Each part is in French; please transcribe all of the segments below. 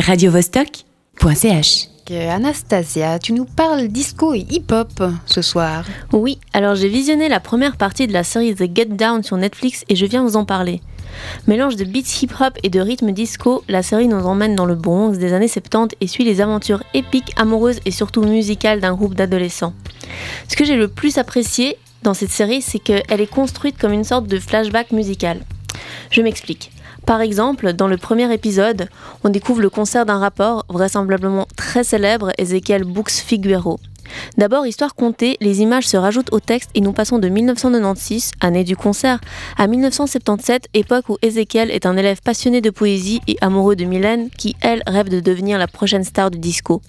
radiovostok.ch Anastasia, tu nous parles disco et hip-hop ce soir. Oui, alors j'ai visionné la première partie de la série The Get Down sur Netflix et je viens vous en parler. Mélange de beats hip-hop et de rythme disco, la série nous emmène dans le Bronx des années 70 et suit les aventures épiques, amoureuses et surtout musicales d'un groupe d'adolescents. Ce que j'ai le plus apprécié dans cette série, c'est qu'elle est construite comme une sorte de flashback musical. Je m'explique. Par exemple, dans le premier épisode, on découvre le concert d'un rapport, vraisemblablement très célèbre, Ezekiel Books Figuero. D'abord, histoire contée, les images se rajoutent au texte et nous passons de 1996, année du concert, à 1977, époque où Ezekiel est un élève passionné de poésie et amoureux de Mylène, qui, elle, rêve de devenir la prochaine star du disco.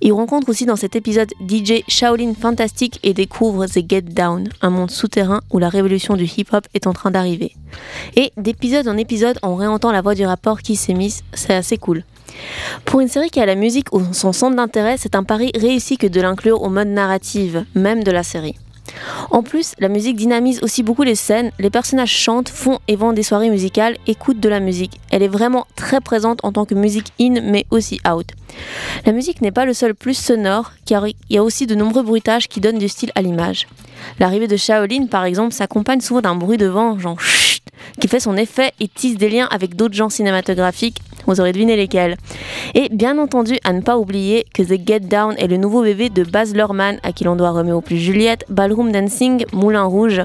Il rencontre aussi dans cet épisode DJ Shaolin Fantastic et découvre The Get Down, un monde souterrain où la révolution du hip-hop est en train d'arriver. Et d'épisode en épisode, on réentend la voix du rapport qui s'émisse, c'est assez cool. Pour une série qui a la musique son centre d'intérêt, c'est un pari réussi que de l'inclure au mode narrative, même de la série. En plus, la musique dynamise aussi beaucoup les scènes, les personnages chantent, font et vendent des soirées musicales, écoutent de la musique. Elle est vraiment très présente en tant que musique in mais aussi out. La musique n'est pas le seul plus sonore, car il y a aussi de nombreux bruitages qui donnent du style à l'image. L'arrivée de Shaolin, par exemple, s'accompagne souvent d'un bruit de vent, genre chut, qui fait son effet et tisse des liens avec d'autres genres cinématographiques vous aurez deviné lesquels. Et bien entendu, à ne pas oublier que The Get Down est le nouveau bébé de Baz Luhrmann, à qui l'on doit au plus Juliette, Ballroom Dancing, Moulin Rouge.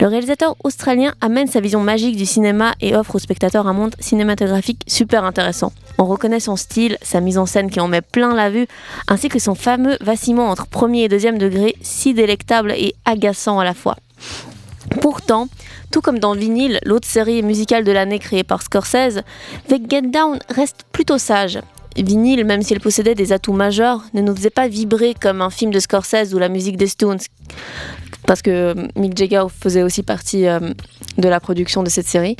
Le réalisateur australien amène sa vision magique du cinéma et offre aux spectateurs un monde cinématographique super intéressant. On reconnaît son style, sa mise en scène qui en met plein la vue, ainsi que son fameux vacillement entre premier et deuxième degré, si délectable et agaçant à la fois. Pourtant, tout comme dans Vinyl, l'autre série musicale de l'année créée par Scorsese, The Get Down reste plutôt sage. Vinyl, même s'il possédait des atouts majeurs, ne nous faisait pas vibrer comme un film de Scorsese ou la musique des Stones, parce que Mick Jagger faisait aussi partie euh, de la production de cette série.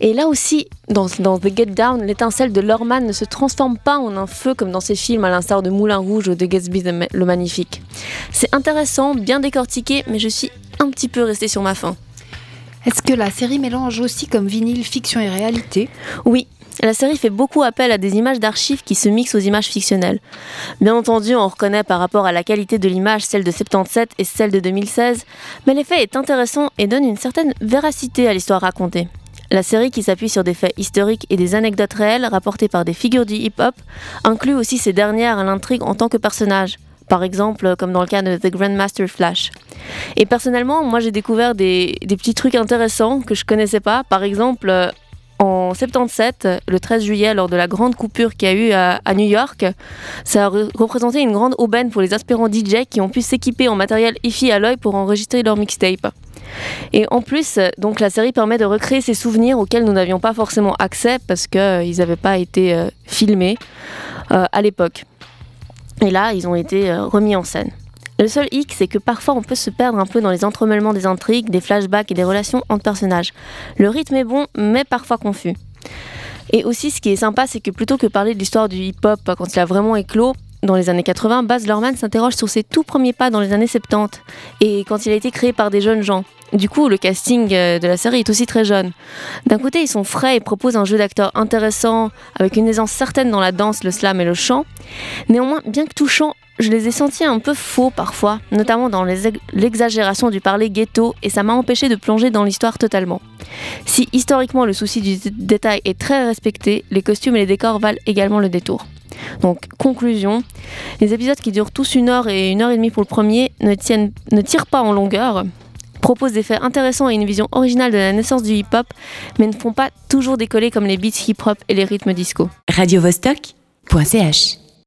Et là aussi, dans, The Get Down, l'étincelle de Lorman ne se transforme pas en un feu comme dans ses films, à l'instar de Moulin Rouge ou de Gatsby le Magnifique. C'est intéressant, bien décortiqué, mais je suis un petit peu restée sur ma faim. Est-ce que la série mélange aussi comme vinyle fiction et réalité? Oui, la série fait beaucoup appel à des images d'archives qui se mixent aux images fictionnelles. Bien entendu, on reconnaît par rapport à la qualité de l'image celle de 77 et celle de 2016, mais l'effet est intéressant et donne une certaine véracité à l'histoire racontée. La série, qui s'appuie sur des faits historiques et des anecdotes réelles rapportées par des figures du hip-hop, inclut aussi ces dernières à l'intrigue en tant que personnages par exemple, comme dans le cas de The Grandmaster Flash. Et personnellement, moi j'ai découvert des, petits trucs intéressants que je connaissais pas. Par exemple, euh, en 77, le 13 juillet, lors de la grande coupure qu'il y a eu à, New York, ça a représenté une grande aubaine pour les aspirants DJ qui ont pu s'équiper en matériel hi à l'œil pour enregistrer leur mixtape. Et en plus, donc la série permet de recréer ces souvenirs auxquels nous n'avions pas forcément accès parce qu'ils euh, n'avaient pas été euh, filmés à l'époque. Et là, ils ont été euh, remis en scène. Le seul hic, c'est que parfois on peut se perdre un peu dans les entremêlements des intrigues, des flashbacks et des relations entre personnages. Le rythme est bon, mais parfois confus. Et aussi, ce qui est sympa, c'est que plutôt que parler de l'histoire du hip-hop quand il a vraiment éclos, dans les années 80, Baz Luhrmann s'interroge sur ses tout premiers pas dans les années 70 et quand il a été créé par des jeunes gens. Du coup, le casting euh, de la série est aussi très jeune. D'un côté, ils sont frais et proposent un jeu d'acteurs intéressant, avec une aisance certaine dans la danse, le slam et le chant. Néanmoins, bien que touchant, je les ai sentis un peu faux parfois, notamment dans l'exagération du parler ghetto, et ça m'a empêché de plonger dans l'histoire totalement. Si historiquement le souci du détail est très respecté, les costumes et les décors valent également le détour. Donc, conclusion, les épisodes qui durent tous une heure et une heure et demie pour le premier ne, tiennent, ne tirent pas en longueur, proposent des faits intéressants et une vision originale de la naissance du hip-hop, mais ne font pas toujours décoller comme les beats hip-hop et les rythmes disco. Radio